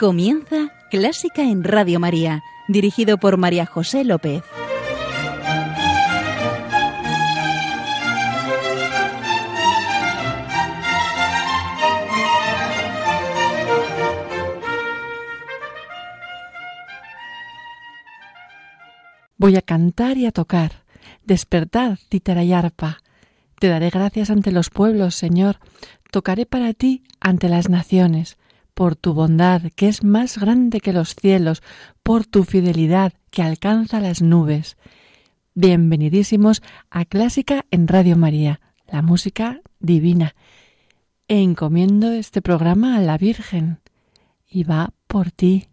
Comienza Clásica en Radio María, dirigido por María José López. Voy a cantar y a tocar. Despertad, títara y arpa. Te daré gracias ante los pueblos, Señor. Tocaré para ti ante las naciones por tu bondad, que es más grande que los cielos, por tu fidelidad, que alcanza las nubes. Bienvenidísimos a Clásica en Radio María, la música divina. Encomiendo este programa a la Virgen, y va por ti,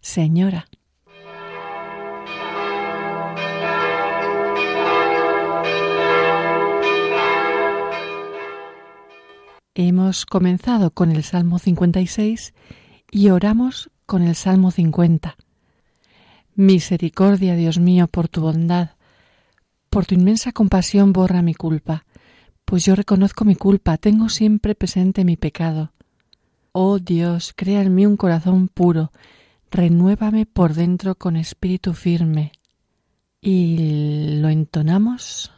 Señora. Hemos comenzado con el Salmo 56 y oramos con el Salmo 50. Misericordia, Dios mío, por tu bondad, por tu inmensa compasión borra mi culpa, pues yo reconozco mi culpa, tengo siempre presente mi pecado. Oh Dios, crea en mí un corazón puro, renuévame por dentro con espíritu firme. Y lo entonamos.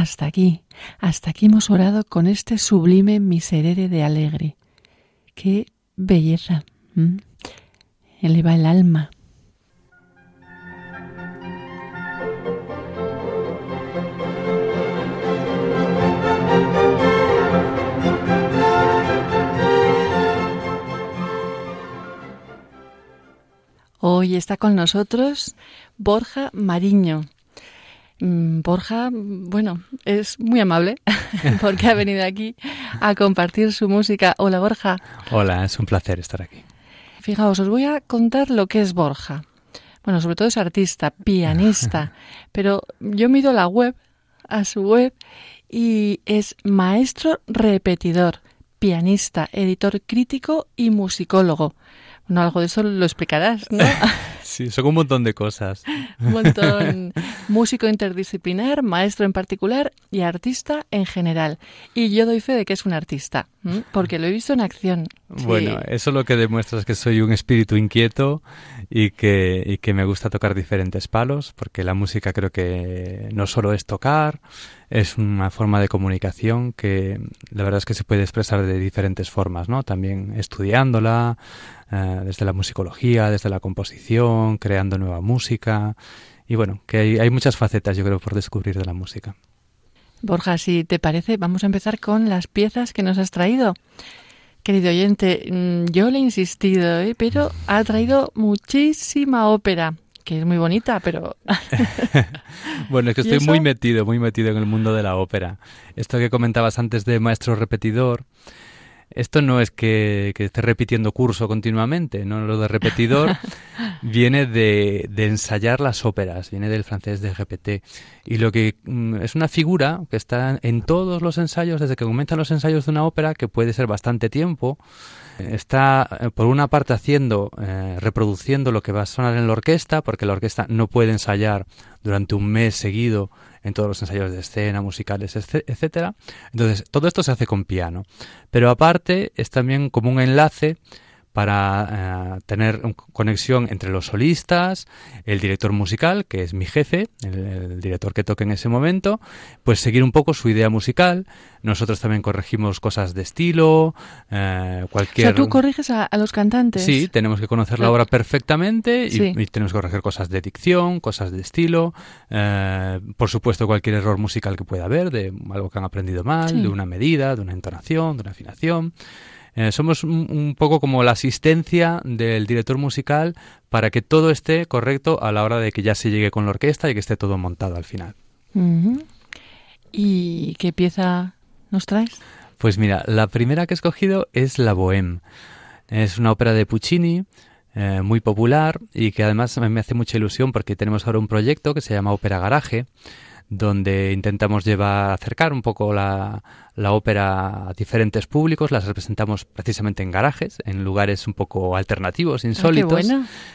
Hasta aquí, hasta aquí hemos orado con este sublime miserere de alegre. ¡Qué belleza! Eleva el alma. Hoy está con nosotros Borja Mariño. Mm, Borja, bueno, es muy amable porque ha venido aquí a compartir su música. Hola Borja. Hola, es un placer estar aquí. Fijaos, os voy a contar lo que es Borja. Bueno, sobre todo es artista, pianista, pero yo me he ido a la web, a su web, y es maestro repetidor, pianista, editor crítico y musicólogo. No, algo de eso lo explicarás, ¿no? sí, son un montón de cosas. un montón. Músico interdisciplinar, maestro en particular y artista en general. Y yo doy fe de que es un artista, porque lo he visto en acción. Bueno, eso lo que demuestra es que soy un espíritu inquieto y que, y que me gusta tocar diferentes palos, porque la música creo que no solo es tocar, es una forma de comunicación que la verdad es que se puede expresar de diferentes formas, ¿no? También estudiándola, eh, desde la musicología, desde la composición, creando nueva música. Y bueno, que hay, hay muchas facetas, yo creo, por descubrir de la música. Borja, si te parece, vamos a empezar con las piezas que nos has traído. Querido oyente, mm, yo le he insistido, ¿eh? pero ha traído muchísima ópera que es muy bonita, pero... bueno, es que estoy muy metido, muy metido en el mundo de la ópera. Esto que comentabas antes de maestro repetidor, esto no es que, esté repitiendo curso continuamente, ¿no? Lo de repetidor viene de, de, ensayar las óperas, viene del francés de GPT. Y lo que mm, es una figura que está en todos los ensayos, desde que comienzan los ensayos de una ópera, que puede ser bastante tiempo, está eh, por una parte haciendo, eh, reproduciendo lo que va a sonar en la orquesta, porque la orquesta no puede ensayar durante un mes seguido en todos los ensayos de escena, musicales, etcétera. Entonces, todo esto se hace con piano. Pero aparte es también como un enlace para eh, tener conexión entre los solistas, el director musical, que es mi jefe, el, director que toque en ese momento, pues seguir un poco su idea musical. Nosotros también corregimos cosas de estilo, eh, cualquier... O sea, tú corriges a, los cantantes. Sí, tenemos que conocer la obra perfectamente y, tenemos que corregir cosas de dicción, cosas de estilo, eh, por supuesto cualquier error musical que pueda haber, de algo que han aprendido mal, de una medida, de una entonación, de una afinación. Eh, somos un, poco como la asistencia del director musical para que todo esté correcto a la hora de que ya se llegue con la orquesta y que esté todo montado al final. ¿Y qué pieza nos traes? Pues mira, la primera que he escogido es La Bohème. Es una ópera de Puccini, eh, muy popular y que además me hace mucha ilusión porque tenemos ahora un proyecto que se llama Ópera Garaje, donde intentamos llevar, acercar un poco la, la, ópera a diferentes públicos, las representamos precisamente en garajes, en lugares un poco alternativos, ah, insólitos.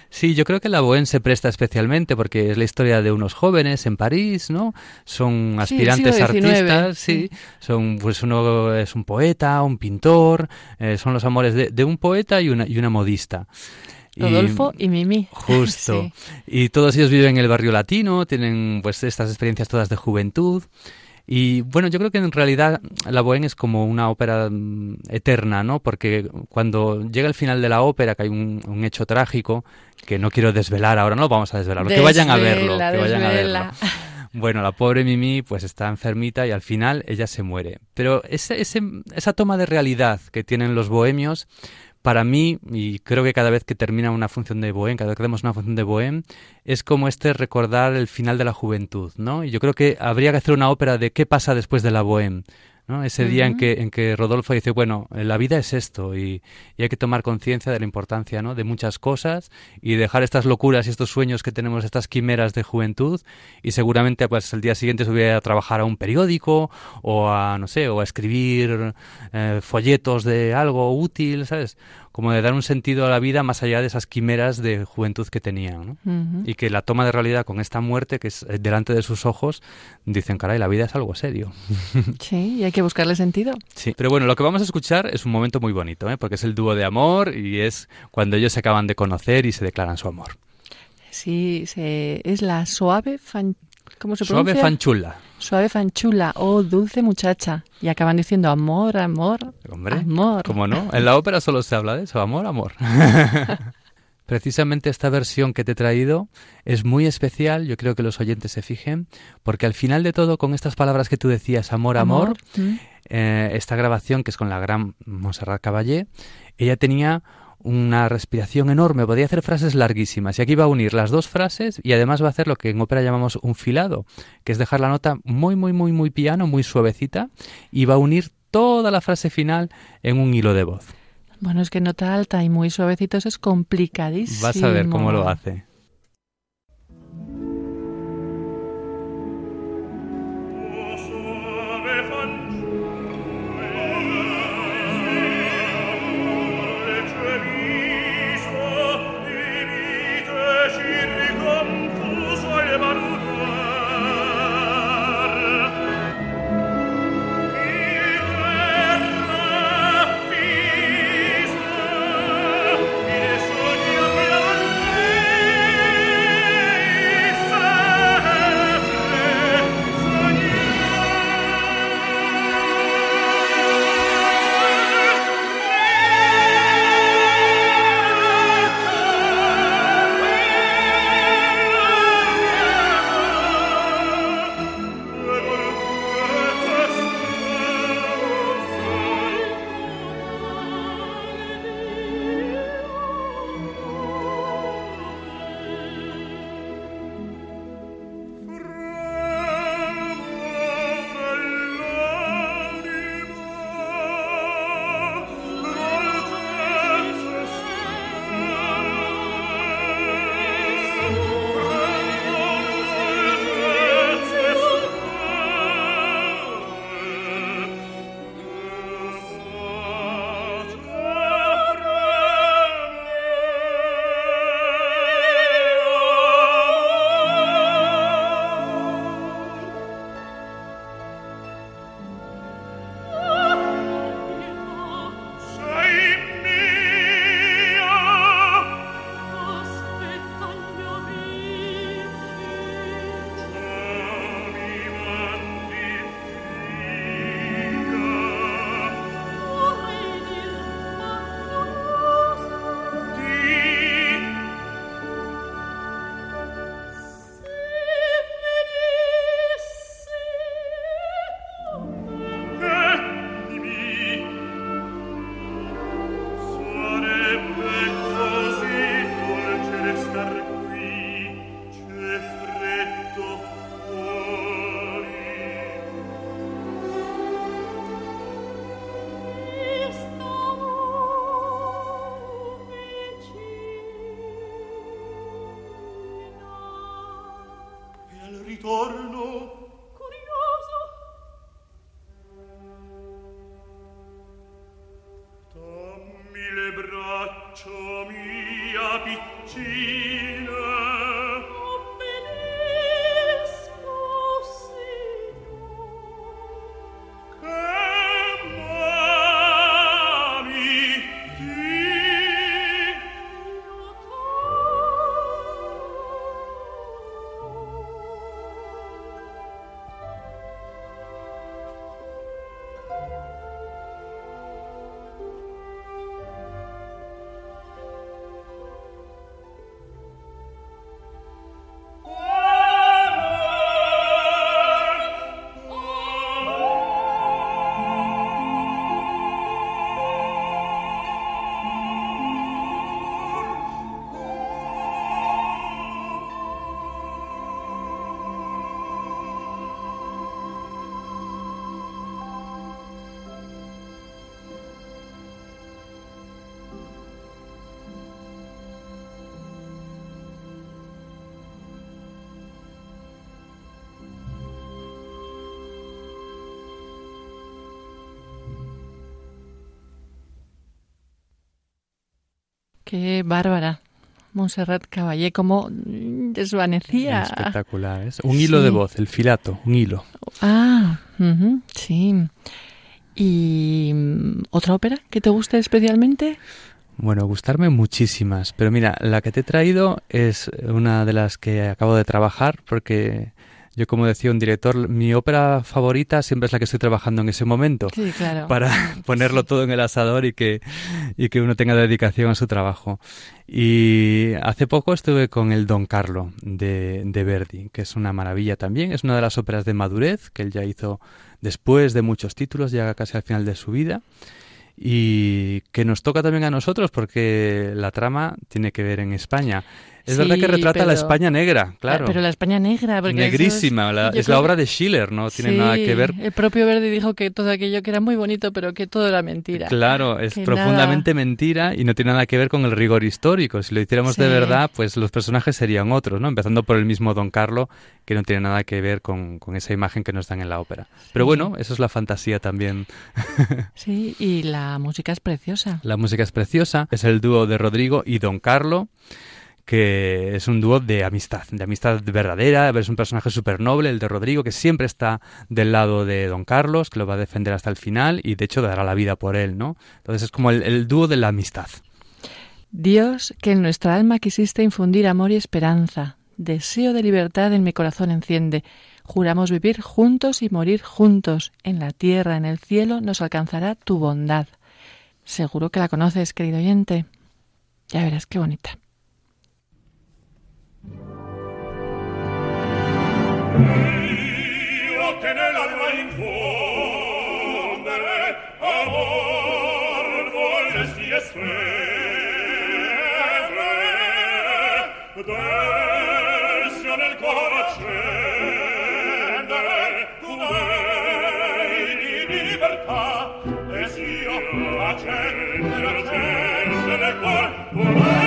Sí, yo creo que la Bohème se presta especialmente porque es la historia de unos jóvenes en París, ¿no? Son aspirantes artistas, sí. Son, pues uno es un poeta, un pintor, eh, son los amores de, de un poeta y una, y una modista. Rodolfo y, Mimi. Justo. Y todos ellos viven en el barrio latino, tienen pues estas experiencias todas de juventud. Y bueno, yo creo que en realidad la Bohème es como una ópera mm, eterna, ¿no? Porque cuando llega el final de la ópera, que hay un, hecho trágico, que no quiero desvelar ahora, no vamos a desvelarlo, que vayan a verlo, que vayan a verlo. Bueno, la pobre Mimi pues está enfermita y al final ella se muere. Pero ese, esa toma de realidad que tienen los bohemios para mí, y creo que cada vez que termina una función de Bohème, cada vez que hacemos una función de Bohème, es como este recordar el final de la juventud, ¿no? Y yo creo que habría que hacer una ópera de qué pasa después de la Bohème. ¿No? Ese día en que, en que Rodolfo dice, bueno, la vida es esto y, hay que tomar conciencia de la importancia ¿no? de muchas cosas y dejar estas locuras y estos sueños que tenemos, estas quimeras de juventud y seguramente pues el día siguiente se hubiera a trabajar a un periódico o a, no sé, o a escribir eh, folletos de algo útil, ¿sabes? Como de dar un sentido a la vida más allá de esas quimeras de juventud que tenían. ¿no? Y que la toma de realidad con esta muerte que es eh, delante de sus ojos, dicen, caray, la vida es algo serio. Sí, y hay que buscarle sentido. Sí, pero bueno, lo que vamos a escuchar es un momento muy bonito, ¿eh? porque es el dúo de amor y es cuando ellos se acaban de conocer y se declaran su amor. Sí, se, es la suave fan, ¿cómo se pronuncia? Suave fanchula. Suave fanchula, oh dulce muchacha. Y acaban diciendo amor, amor, Hombre, amor. ¿Cómo no? En la ópera solo se habla de eso, amor, amor. Precisamente esta versión que te he traído es muy especial, yo creo que los oyentes se fijen, porque al final de todo, con estas palabras que tú decías, amor, amor, mm. eh, esta grabación que es con la gran Montserrat Caballé, ella tenía una respiración enorme, podría hacer frases larguísimas. Y aquí va a unir las dos frases y además va a hacer lo que en ópera llamamos un filado, que es dejar la nota muy, muy, muy, muy piano, muy suavecita, y va a unir toda la frase final en un hilo de voz. Bueno, es que nota alta y muy suavecitos es complicadísimo. Vas a ver cómo lo hace. ritorno. Curioso. Dammi le braccia mia piccina Qué bárbara. Montserrat Caballé, como desvanecía. Espectacular, es un hilo de voz, el filato, un hilo. Ah, sí. ¿Y mm, otra ópera que te guste especialmente? Bueno, gustarme muchísimas, pero mira, la que te he traído es una de las que acabo de trabajar porque yo, como decía un director, mi ópera favorita siempre es la que estoy trabajando en ese momento. Sí, claro. Para ponerlo todo en el asador y que, y que uno tenga dedicación a su trabajo. Y hace poco estuve con el Don Carlo de, de Verdi, que es una maravilla también. Es una de las óperas de madurez que él ya hizo después de muchos títulos, ya casi al final de su vida. y que nos toca también a nosotros porque la trama tiene que ver en España. Es verdad que retrata la España negra, claro. Pero la España negra, porque negrísima, es, la, obra de Schiller, no tiene nada que ver. El propio Verdi dijo que todo aquello que era muy bonito, pero que todo era mentira. Claro, es profundamente mentira y no tiene nada que ver con el rigor histórico. Si lo hiciéramos de verdad, pues los personajes serían otros, ¿no? Empezando por el mismo Don Carlo, que no tiene nada que ver con, con esa imagen que nos dan en la ópera. Pero bueno, eso es la fantasía también. sí, y la música es preciosa. La música es preciosa. Es el dúo de Rodrigo y Don Carlo que es un dúo de amistad, de amistad verdadera, es un personaje súper noble, el de Rodrigo, que siempre está del lado de Don Carlos, que lo va a defender hasta el final y de hecho dará la vida por él, ¿no? Entonces es como el, dúo de la amistad. Dios, que en nuestra alma quisiste infundir amor y esperanza, deseo de libertad en mi corazón enciende. Juramos vivir juntos y morir juntos. En la tierra, en el cielo, nos alcanzará tu bondad. Seguro que la conoces, querido oyente. Ya verás qué bonita. Io che nell'alma infonde amor vorresti essere d'esso nel cuore accendere tu vei di libertà. Desio accendere accendere nel cuore. tu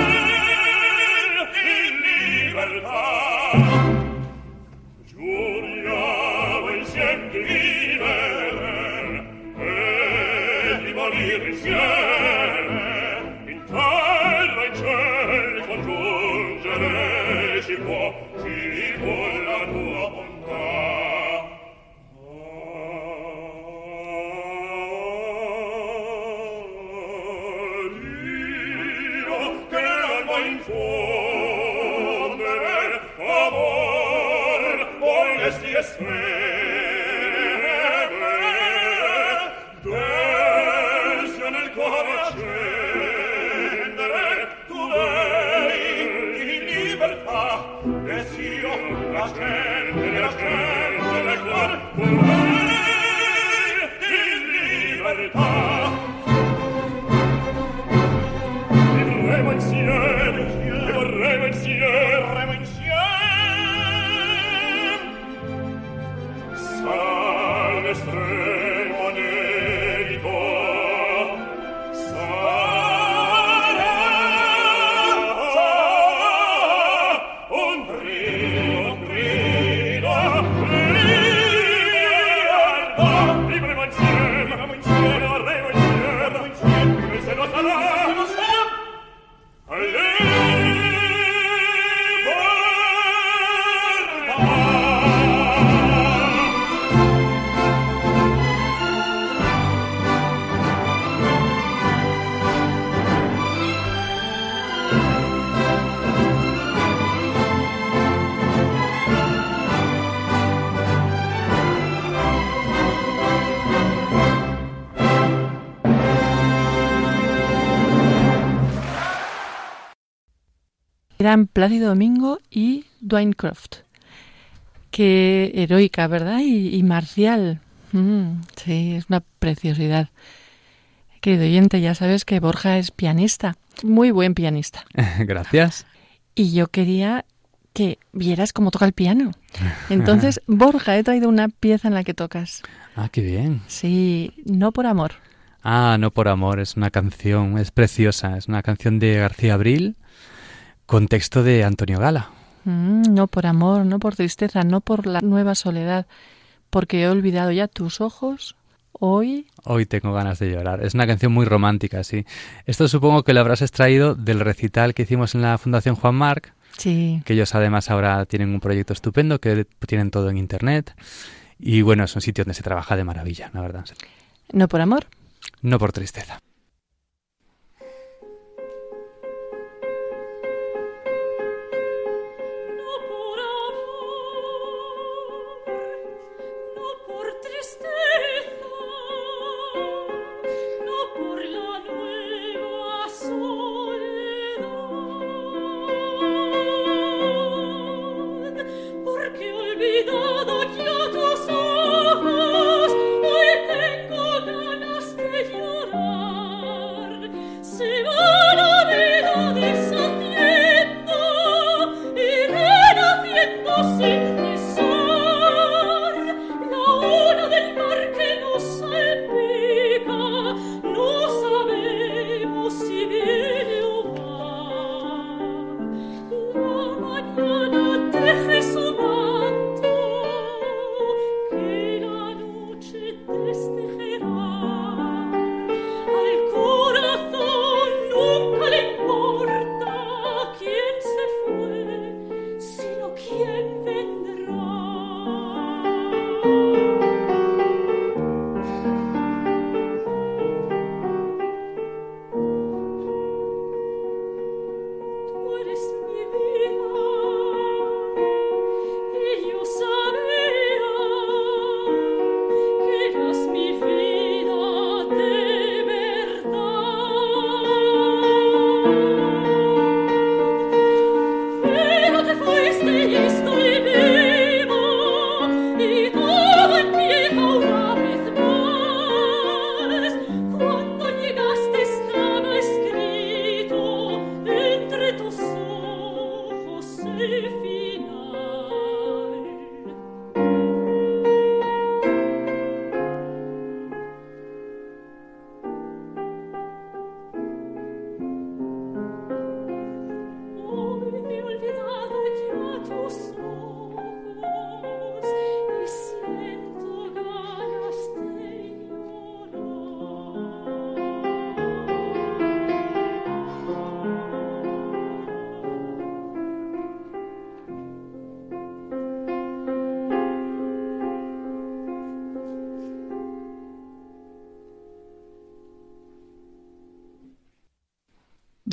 eran Plácido Domingo y Dwayne Croft. Qué heroica, ¿verdad? Y, marcial. Mm, sí, es una preciosidad. Querido oyente, ya sabes que Borja es pianista, muy buen pianista. Gracias. Y yo quería que vieras cómo toca el piano. Entonces, Borja, he traído una pieza en la que tocas. Ah, qué bien. Sí, no por amor. Ah, no por amor, es una canción, es preciosa, es una canción de García Abril Contexto de Antonio Gala. Mm, no por amor, no por tristeza, no por la nueva soledad, porque he olvidado ya tus ojos. Hoy. Hoy tengo ganas de llorar. Es una canción muy romántica, sí. Esto supongo que lo habrás extraído del recital que hicimos en la Fundación Juan Marc. Sí. Que ellos además ahora tienen un proyecto estupendo, que tienen todo en internet. Y bueno, es un sitio donde se trabaja de maravilla, la verdad. ¿No por amor? No por tristeza.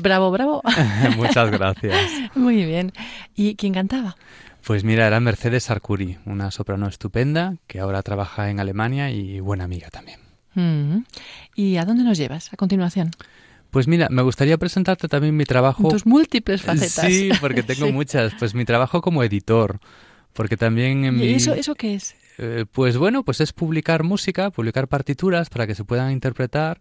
Bravo, bravo. Muchas gracias. Muy bien. ¿Y quién cantaba? Pues mira, era Mercedes Arcuri, una soprano estupenda que ahora trabaja en Alemania y buena amiga también. Mm. ¿Y a dónde nos llevas a continuación? Pues mira, me gustaría presentarte también mi trabajo. Tus múltiples facetas. Sí, porque tengo Sí. muchas. Pues mi trabajo como editor. Porque también en ¿Y mi... eso, eso qué es? Eh, pues bueno, pues es publicar música, publicar partituras para que se pudan interpretar,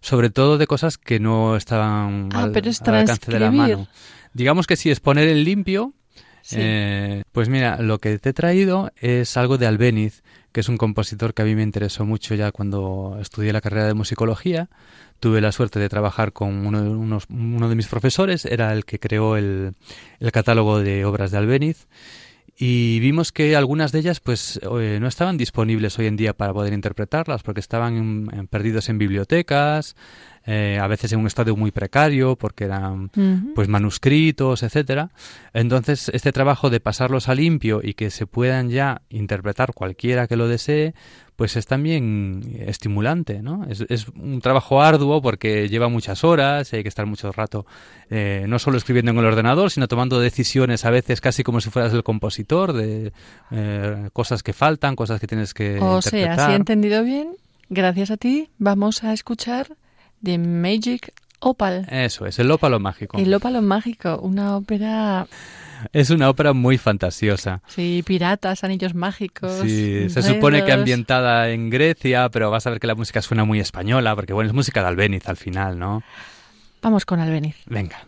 sobre todo de cosas que no estaban Ah, al, pero es al alcance de la mano. Digamos que si es poner en limpio, Sí. eh, pues mira, lo que te he traído es algo de Albéniz, que es un compositor que a mí me interesó mucho ya cuando estudié la carrera de musicología. Tuve la suerte de trabajar con uno de, unos- uno de mis profesores, era el que creó el, el catálogo de obras de Albéniz. Y vimos que algunas de ellas pues eh, no estaban disponibles hoy en día para poder interpretarlas porque estaban en- perdidos en bibliotecas, eh, a veces en un estado muy precario porque eran Ujú. pues manuscritos, etcétera. Entonces, este trabajo de pasarlos a limpio y que se puedan ya interpretar cualquiera que lo desee, pues es también estimulante, ¿no? Es, es un trabajo arduo porque lleva muchas horas y hay que estar mucho rato eh, no solo escribiendo en el ordenador, sino tomando decisiones a veces casi como si fueras el compositor de eh, cosas que faltan, cosas que tienes que O sea, interpretar. si he entendido bien, gracias a ti vamos a escuchar The Magic Opal. Eso es, el ópalo mágico. El ópalo mágico, una ópera, Es una ópera muy fantasiosa. sí, piratas, anillos mágicos. Sí, se supone que ambientada en Grecia, pero vas a ver que la música suena muy española, porque bueno, es música de Albéniz al final, ¿no? Vamos con Albeniz. Venga.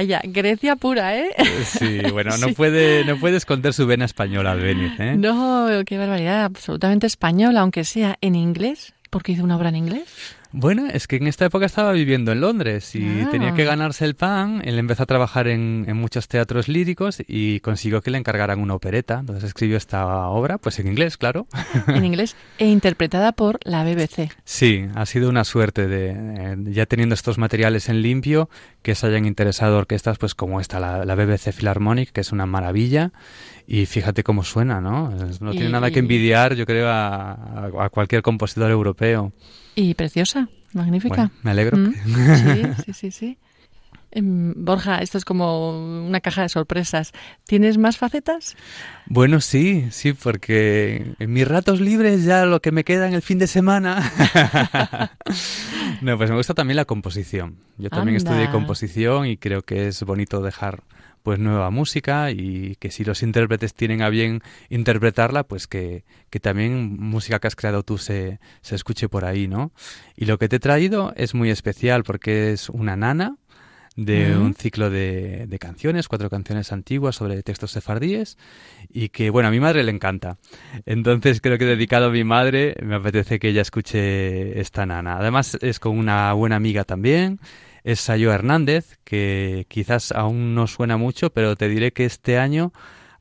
Vaya, Grecia pura, ¿eh? Sí, bueno, no puede, no puede esconder su vena española al venir, ¿eh? No, qué barbaridad, absolutamente española, aunque sea en inglés, porque hizo una obra en inglés. Bueno, es que en esta época estaba viviendo en Londres y Ah. tenía que ganarse el pan. Él empezó a trabajar en, en muchos teatros líricos y consiguió que le encargaran una opereta. Entonces escribió esta obra, pues en inglés, claro. En inglés e interpretada por la BBC. Sí, ha sido una suerte de, eh, ya teniendo estos materiales en limpio, que se hayan interesado orquestas pues como esta, la, la BBC Philharmonic, que es una maravilla. Y fíjate cómo suena, ¿no? No tiene Y- nada que envidiar, yo creo, a cualquier compositor europeo. Y preciosa, magnífica. Bueno, me alegro. Mm, que- Sí, sí, sí, sí. Em, Borja, esto es como una caja de sorpresas. ¿Tienes más facetas? Bueno, sí, sí, porque en mis ratos libres ya lo que me queda en el fin de semana. no, pues me gusta también la composición. Yo también Anda. estudié composición y creo que es bonito dejar pues nueva música y que si los intérpretes tienen a bien interpretarla, pues que, que también música que has creado tú se, se escuche por ahí, ¿no? Y lo que te he traído es muy especial porque es una nana de un ciclo de, de canciones, cuatro canciones antiguas sobre textos sefardíes y que, bueno, a mi madre le encanta. Entonces creo que dedicado a mi madre me apetece que ella escuche esta nana. Además es con una buena amiga también, es Sayo Hernández, que quizás aún no suena mucho, pero te diré que este año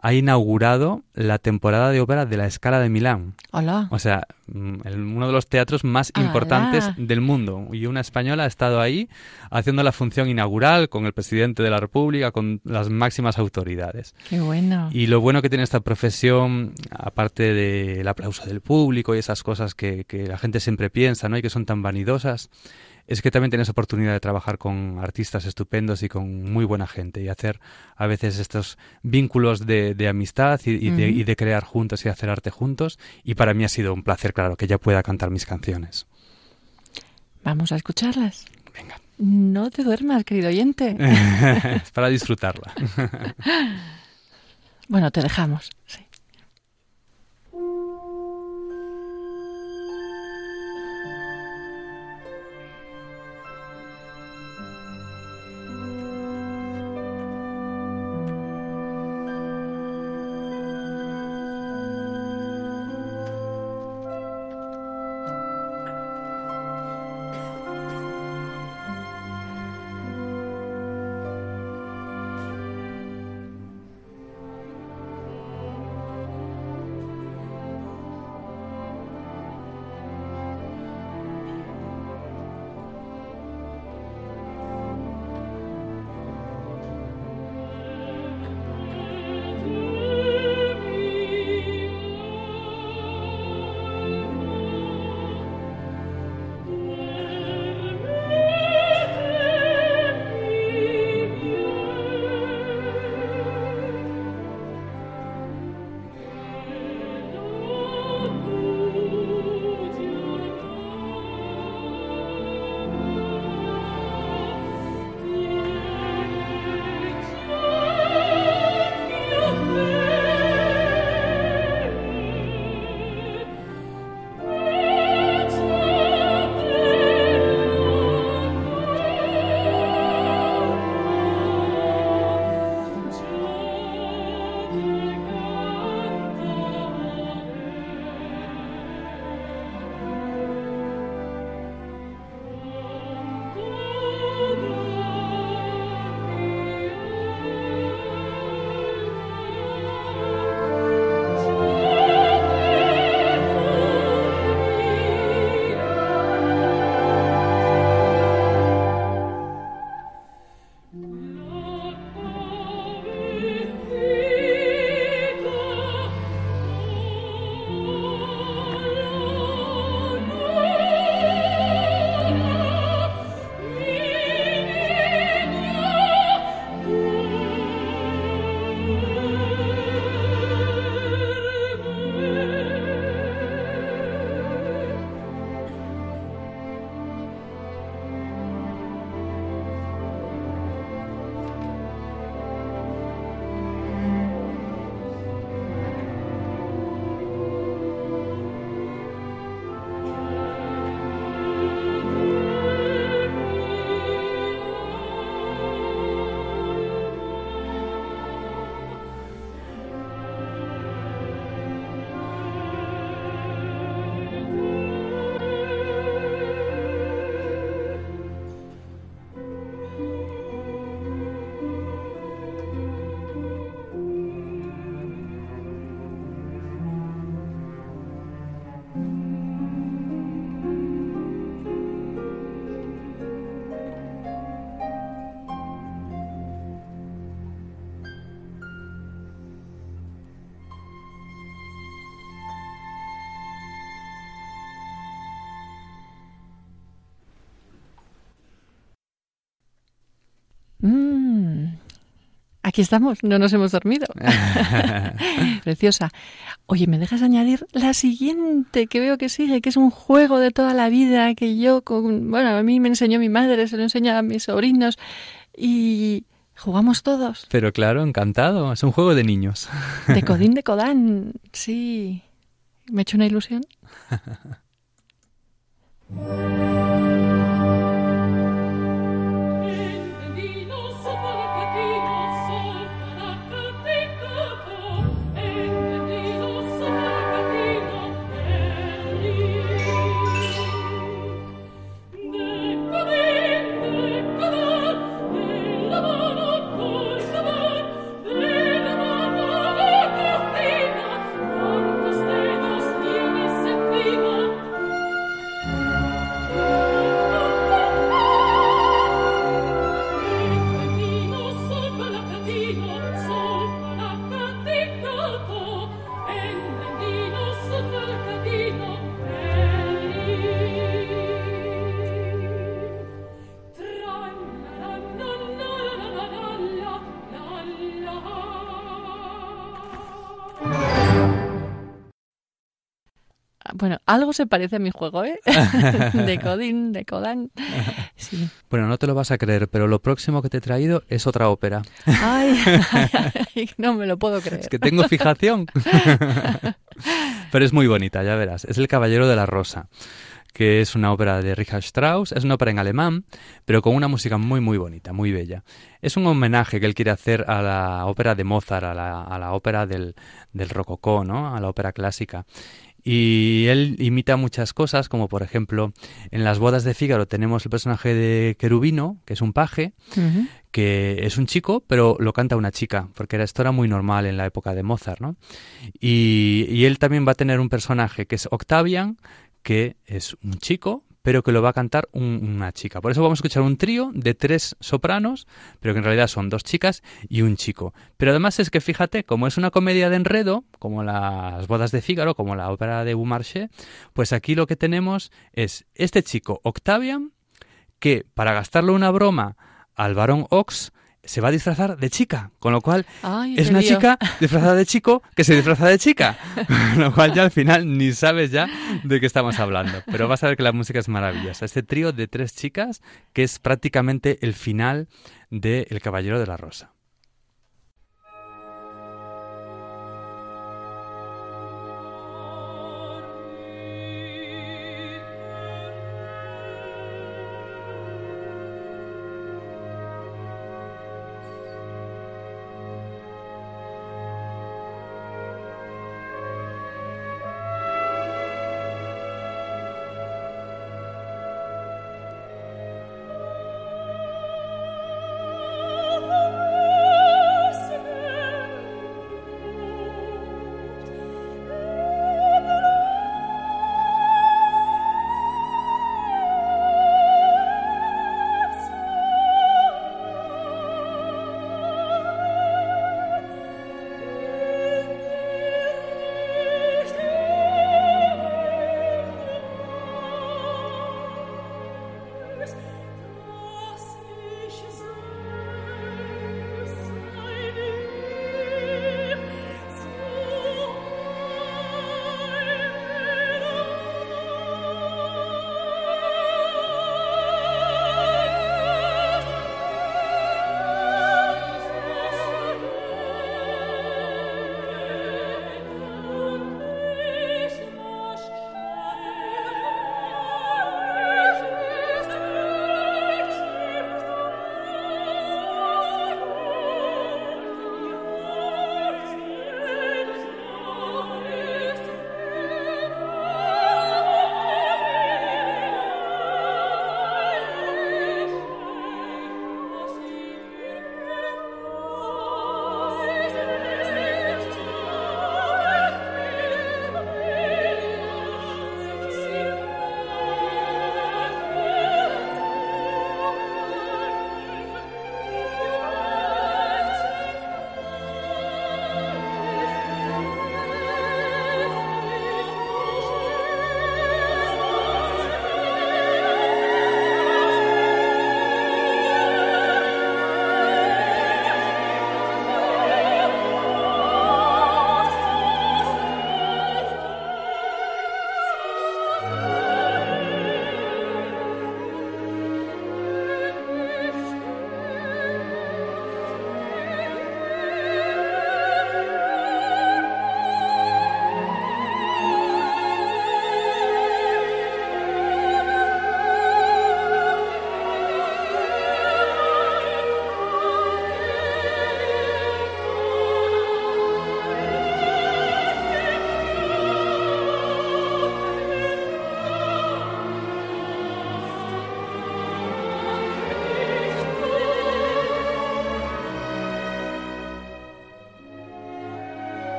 ha inaugurado la temporada de ópera de la Scala de Milán. Hola. O sea, mm, uno de los teatros más importantes del mundo. Y una española ha estado ahí haciendo la función inaugural con el presidente de la República, con las máximas autoridades. Qué bueno. Y lo bueno que tiene esta profesión, aparte del aplauso del público y esas cosas que, que la gente siempre piensa, ¿no? Y que son tan vanidosas, es que también tienes oportunidad de trabajar con artistas estupendos y con muy buena gente y hacer a veces estos vínculos de, de amistad y, y de, y de crear juntos y hacer arte juntos. Y para mí ha sido un placer, claro, que ella pueda cantar mis canciones. Vamos a escucharlas. Venga, No te duermas, querido oyente. es para disfrutarla. Bueno, te dejamos. Sí. Aquí estamos, no nos hemos dormido. Preciosa. Oye, ¿me dejas añadir la siguiente que veo que sigue, que es un juego de toda la vida que yo, con, bueno, a mí me enseñó mi madre, se lo enseña a mis sobrinos y jugamos todos. Pero claro, encantado. Es un juego de niños. De Codín de Codán, sí. Me ha hecho una ilusión. Bueno, algo se parece a mi juego, ¿eh? De Codín, de Codán. Sí. Bueno, no te lo vas a creer, pero lo próximo que te he traído es otra ópera. Ay, ay, ay, no me lo puedo creer. Es que tengo fijación. pero es muy bonita, ya verás. Es El Caballero de la Rosa que es una ópera de Richard Strauss, es una ópera en alemán, pero con una música muy muy bonita, muy bella. Es un homenaje que él quiere hacer a la ópera de Mozart, a la, a la ópera del, del rococó, ¿no? a la ópera clásica. Y él imita muchas cosas, como por ejemplo, en las bodas de Fígaro tenemos el personaje de Querubino, que es un paje, que es un chico, pero lo canta una chica, porque era, esto era muy normal en la época de Mozart, ¿no? Y, y él también va a tener un personaje que es Octavian, que es un chico, pero que lo va a cantar un- una chica. Por eso vamos a escuchar un trío de tres sopranos, pero que en realidad son dos chicas y un chico. Pero además es que fíjate, como es una comedia de enredo, como las bodas de Fígaro, como la ópera de Beaumarchais, pues aquí lo que tenemos es este chico, Octavian, que para gastarle una broma al varón Ox se va a disfrazar de chica, con lo cual Ay, es una lío. chica disfrazada de chico que se disfraza de chica, con lo cual ya al final ni sabes ya de qué estamos hablando. Pero vas a ver que la música es maravillosa. Este trío de tres chicas que es prácticamente el final de El Caballero de la Rosa.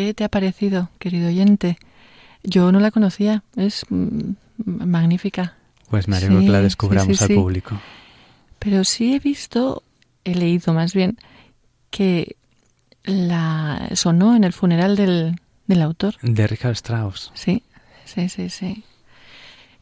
¿Qué te ha parecido, querido oyente? Yo no la conocía, es mm, magnífica. Pues me alegro Sí, que la descubramos sí, al público. Pero sí he visto, he leído más bien, que la sonó en el funeral del, del autor. De Richard Strauss. Sí, sí, sí, sí.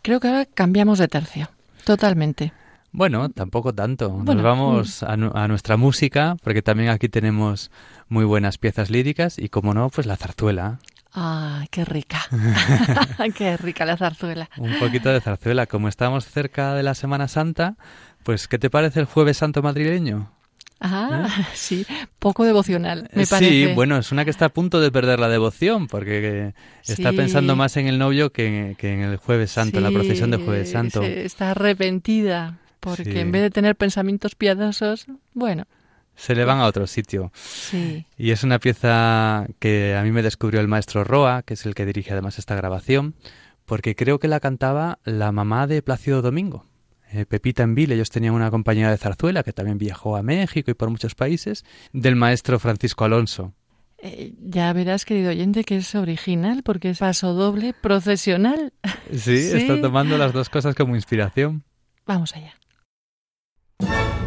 Creo que ahora cambiamos de tercio, totalmente. Bueno, tampoco tanto. Bueno, mm. Nos vamos a, nu- a nuestra música, porque también aquí tenemos muy buenas piezas líricas y, como no, pues la zarzuela. ¡Ah, qué rica! ¡Qué rica la zarzuela! Un poquito de zarzuela. Como estamos cerca de la Semana Santa, pues ¿qué te parece el Jueves Santo madrileño? Ah, sí, poco devocional, me parece. ¿Eh? Sí, bueno, es una que está a punto de perder la devoción, porque eh, está Sí. pensando más en el novio que, que en el Jueves Santo, en la procesión de Jueves Santo. está arrepentida, porque Sí. en vez de tener pensamientos piadosos, bueno, Se le van a otro sitio. sí. Y es una pieza que a mí me descubrió el maestro Roa, que es el que dirige además esta grabación, porque creo que la cantaba la mamá de Plácido Domingo. eh, Pepita Envil, ellos tenían una compañía de zarzuela que también viajó a México y por muchos países, del maestro Francisco Alonso. Eh, ya verás, querido oyente, que es original, porque es paso doble procesional. Sí, Sí. está tomando las dos cosas como inspiración. Vamos allá. Jueves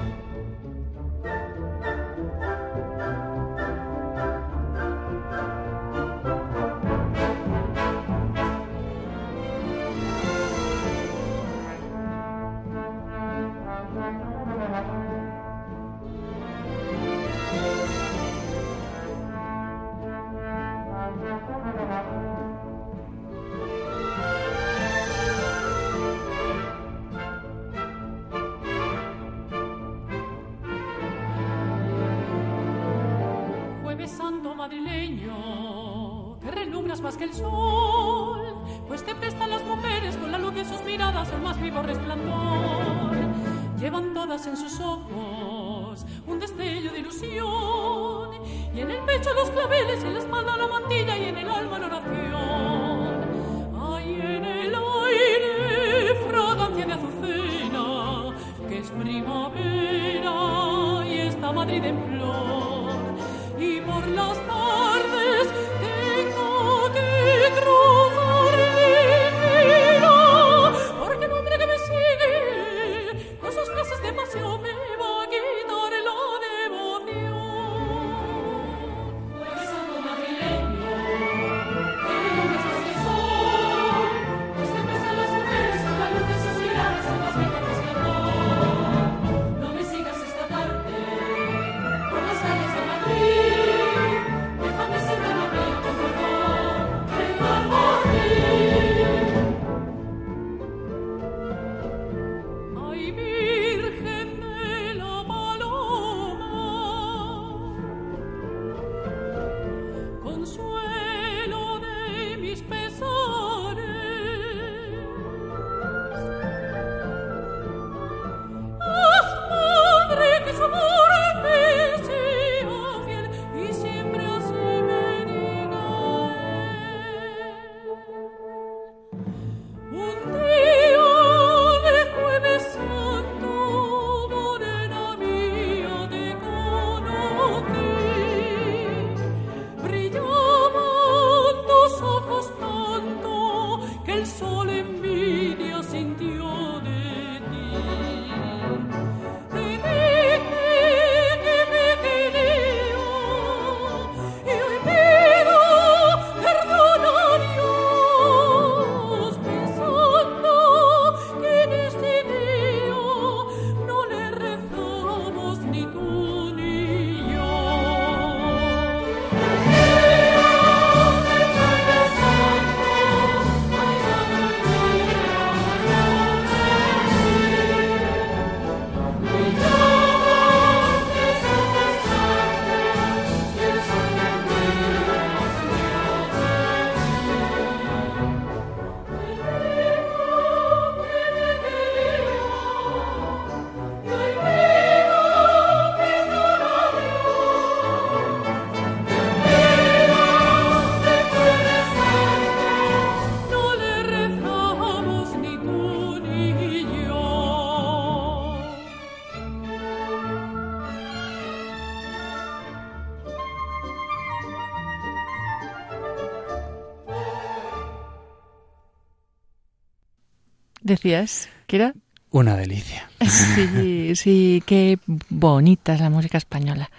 Decías que era. Una delicia. Sí, sí, qué bonita es la música española.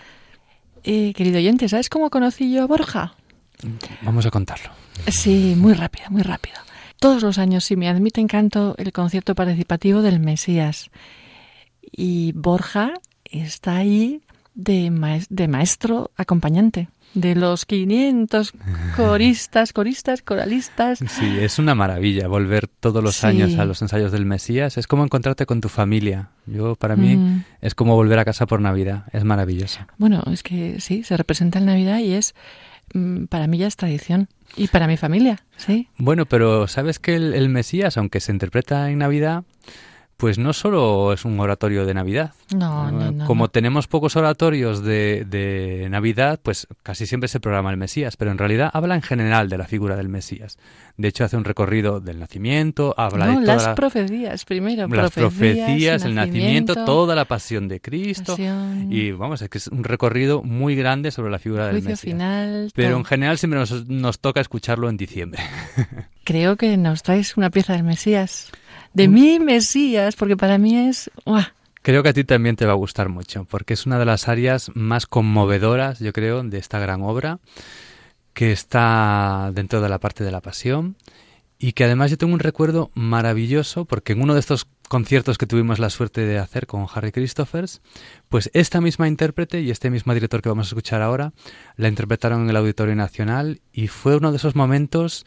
Eh, querido oyente, ¿sabes cómo conocí yo a Borja? Vamos a contarlo. Sí, muy rápido, muy rápido. Todos los años, si me admiten, canto el concierto participativo del Mesías. Y Borja está ahí de maestro acompañante. De los 500 coristas, coristas, coralistas. Sí, es una maravilla volver todos los Sí. años a los ensayos del Mesías. Es como encontrarte con tu familia. Yo, para mí, Mm. es como volver a casa por Navidad. Es maravilloso. Bueno, es que sí, se representa en Navidad y es, mm, para mí ya es tradición. Y para mi familia, sí. Bueno, pero ¿sabes que el, el Mesías, aunque se interpreta en Navidad, pues no solo es un oratorio de Navidad. No, no, no. Como no. tenemos pocos oratorios de, de Navidad, pues casi siempre se programa el Mesías, pero en realidad habla en general de la figura del Mesías. De hecho, hace un recorrido del nacimiento, habla de toda las la- profecías primero. las profecías, el nacimiento, nacimiento, toda la pasión de Cristo. pasión, Y vamos, es que es un recorrido muy grande sobre la figura del juicio Mesías. final. Pero todo. en general siempre nos, nos toca escucharlo en diciembre. Creo que nos traes una pieza del Mesías. De mi Mesías, porque para mí es... Creo que a ti también te va a gustar mucho, porque es una de las áreas más conmovedoras, yo creo, de esta gran obra, que está dentro de la parte de la pasión y que además yo tengo un recuerdo maravilloso, porque en uno de estos conciertos que tuvimos la suerte de hacer con Harry Christophers, pues esta misma intérprete y este mismo director que vamos a escuchar ahora la interpretaron en el Auditorio Nacional y fue uno de esos momentos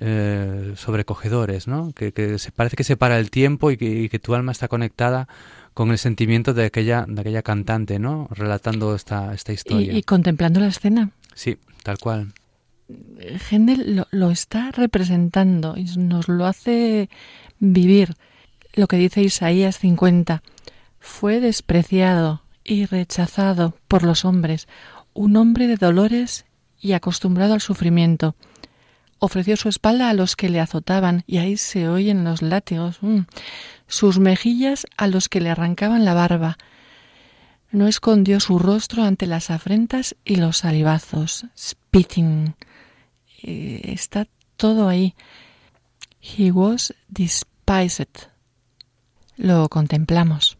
eh, sobrecogedores, ¿no? Que, que se parece que se para el tiempo y que, y que tu alma está conectada con el sentimiento de aquella, de aquella cantante, ¿no? Relatando esta, esta historia. Y, y contemplando la escena. Sí, tal cual. Händel lo, lo está representando y nos lo hace vivir. Lo que dice Isaías 50. Fue despreciado y rechazado por los hombres, un hombre de dolores y acostumbrado al sufrimiento. Ofreció su espalda a los que le azotaban, y ahí se oyen los látigos, mm. sus mejillas a los que le arrancaban la barba. No escondió su rostro ante las afrentas y los salivazos. Spitting. Eh, está todo ahí. He was despised. Lo contemplamos.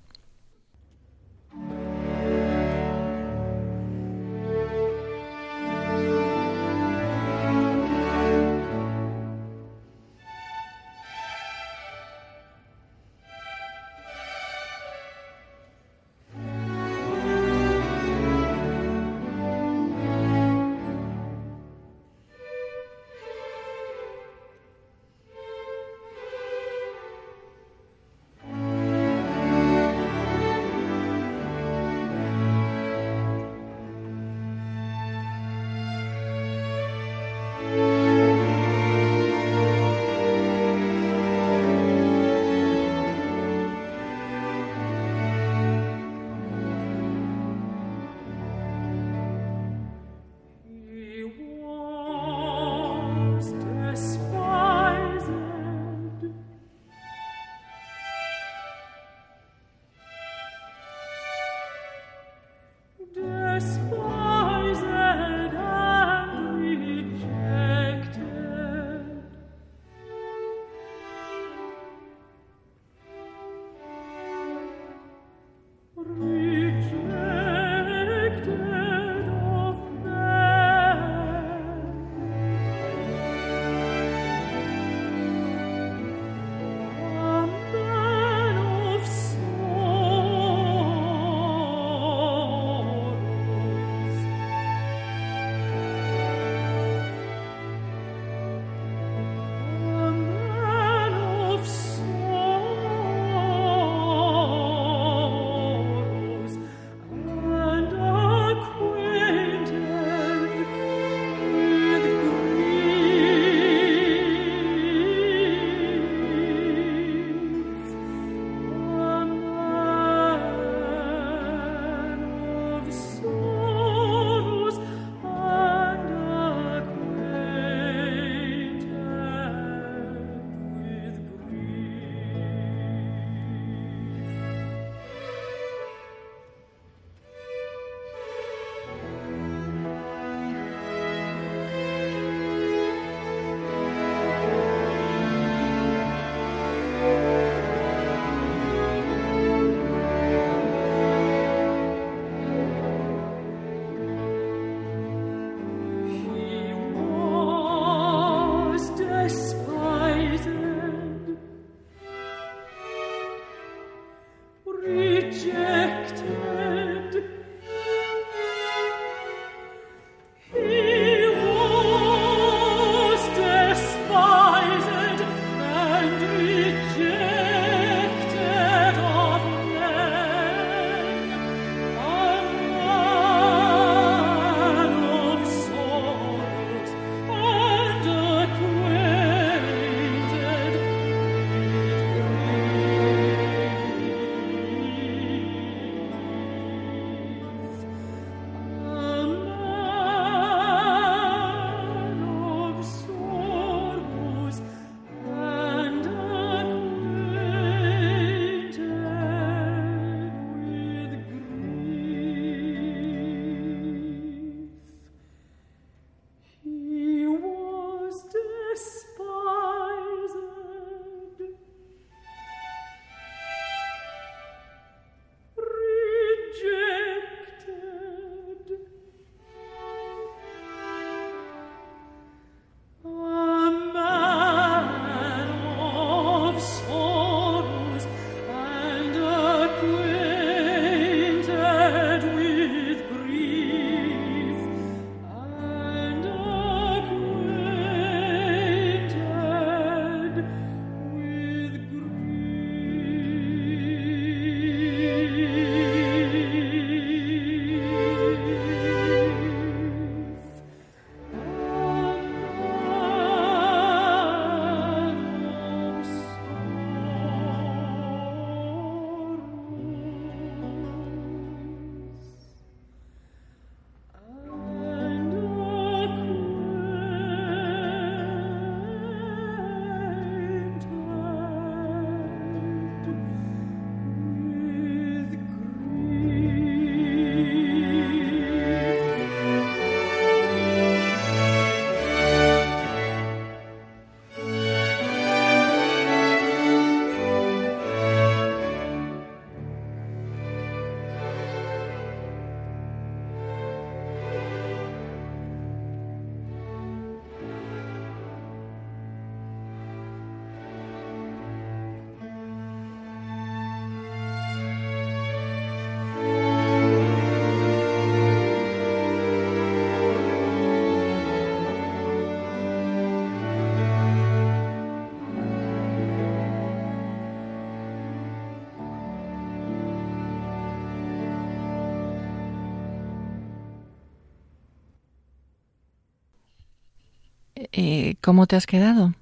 Eh, ¿cómo te has quedado?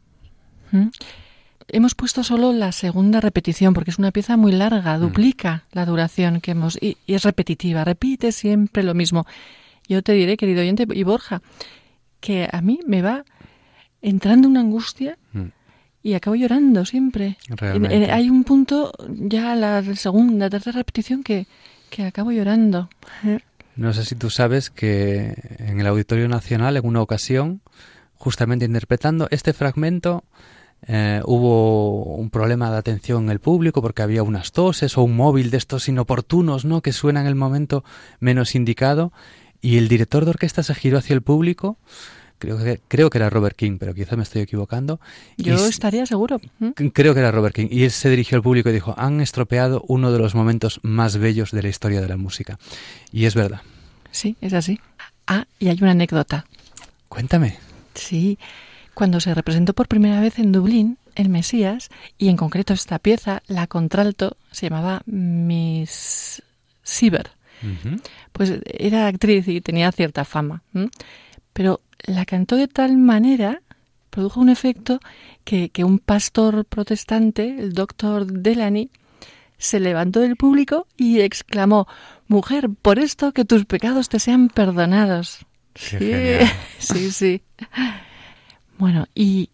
¿Mm? Hemos puesto solo la segunda repetición porque es una pieza muy larga, duplica la duración que hemos y, y es repetitiva, repite siempre lo mismo. Yo te diré, querido oyente y Borja, que a mí me va entrando una angustia Mm. y acabo llorando siempre. Realmente. En- en- hay un punto, ya la segunda, tercera repetición, que, que acabo llorando. No sé si tú sabes que en el Auditorio Nacional, en una ocasión, justamente interpretando este fragmento, eh, hubo un problema de atención en el público porque había unas toses o un móvil de estos inoportunos, ¿no? Que suena en el momento menos indicado y el director de orquesta se giró hacia el público. Creo que, creo que era Robert King, pero quizá me estoy equivocando. Yo estaría seguro. ¿Mm? Creo que era Robert King. Y él se dirigió al público y dijo, han estropeado uno de los momentos más bellos de la historia de la música. Y es verdad. Sí, es así. Ah, y hay una anécdota. Cuéntame. Sí, cuando se representó por primera vez en Dublín, el Mesías, y en concreto esta pieza, la contralto, se llamaba Miss Sieber. Ujú. Pues era actriz y tenía cierta fama. ¿m? Pero la cantó de tal manera, produjo un efecto, que, que un pastor protestante, el doctor Delany, se levantó del público y exclamó, Mujer, por esto que tus pecados te sean perdonados. Genial. sí, sí. Bueno, y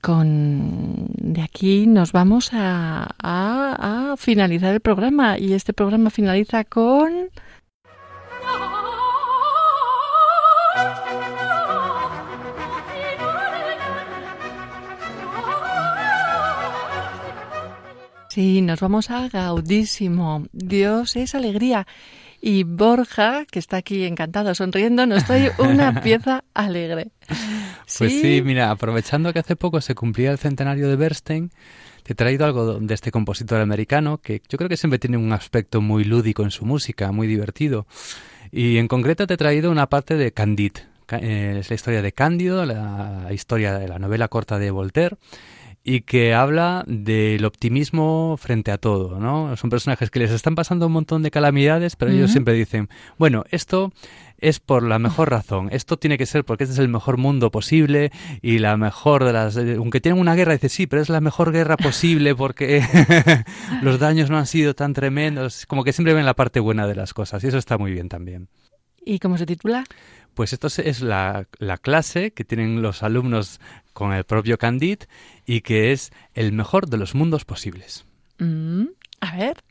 con de aquí nos vamos a, a, a finalizar el programa y este programa finaliza con Sí, nos vamos a Gaudísimo. Dios es alegría. Y Borja, que está aquí encantado, sonriendo, nos trae una pieza alegre. Pues sí, mira, aprovechando que hace poco se cumplía el centenario de Bernstein, te he traído algo de este compositor americano que yo creo que siempre tiene un aspecto muy lúdico en su música, muy divertido. Y en concreto te he traído una parte de Candide. Ca- eh, Es la historia de Cándido, la historia de la novela corta de Voltaire y que habla del optimismo frente a todo, ¿no? Son personajes que les están pasando un montón de calamidades, pero ellos siempre dicen, bueno, esto es por la mejor razón, esto tiene que ser porque este es el mejor mundo posible y la mejor de las... eh, Aunque tienen una guerra, dice, sí, pero es la mejor guerra posible porque los daños no han sido tan tremendos, como que siempre ven la parte buena de las cosas y eso está muy bien también. ¿Y cómo se titula? Pues esto es- la, la clase que tienen los alumnos con el propio Candide y que es el mejor de los mundos posibles. Mm, a ver.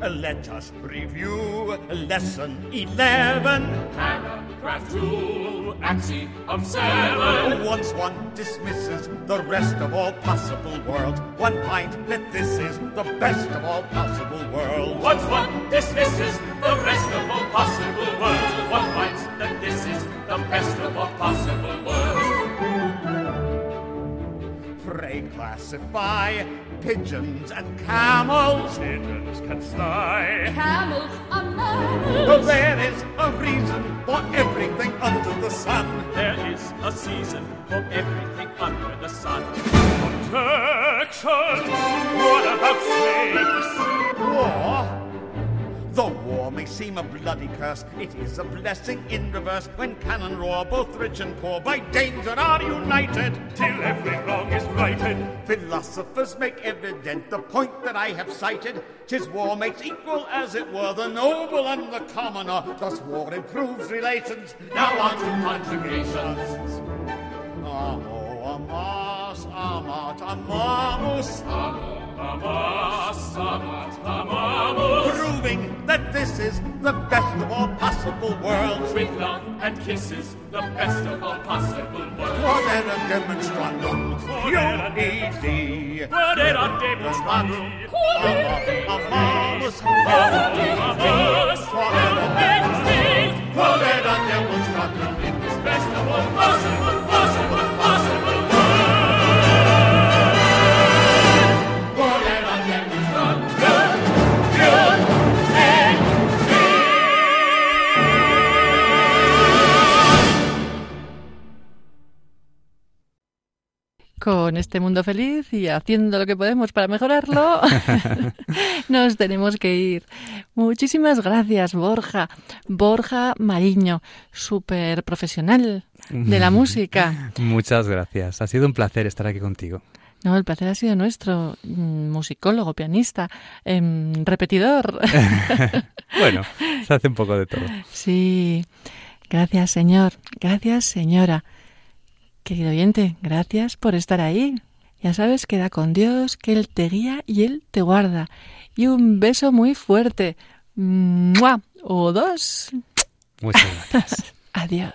Let us review lesson 11. Paragraph two, axiom seven. Once one dismisses the rest of all possible worlds, one find that this is the best of all possible worlds. Once one dismisses the rest of all possible worlds, one finds that this is the best of all possible worlds. Pray classify pigeons and camels. Pigeons can fly. Camels are But mammals. there is a reason for everything under the sun. There is a season for everything under the sun. Protection. What about snakes? War? The war may seem a bloody curse. It is a blessing in reverse when cannon roar, both rich and poor by danger are united. Till every wrong is righted. Philosophers make evident the point that I have cited. Tis war makes equal, as it were, the noble and the commoner. Thus war improves relations. Now on to conjugations. Ah, Amo, amas, amat, amamus. Amas, amat, amamus. Proving that this is the best of all possible worlds. With love and kisses, the best of all possible worlds. Quodera demonstrandum. Q-E-D. Quodera demonstrandum. Amamus. Amamus. Quodera Quodera demonstrandum. In this best of all possible, possible, con este mundo feliz y haciendo lo que podemos para mejorarlo, nos tenemos que ir. Muchísimas gracias, Borja. Borja Mariño, súper profesional de la música. Muchas gracias. Ha sido un placer estar aquí contigo. No, el placer ha sido nuestro. Mm, musicólogo, pianista, em, repetidor. bueno, se hace un poco de todo. Sí. Gracias, señor. Gracias, señora. Querido oyente, gracias por estar ahí. Ya sabes, queda con Dios, que Él te guía y Él te guarda. Y un beso muy fuerte. ¡Mua! O dos. Muchas gracias. Adiós.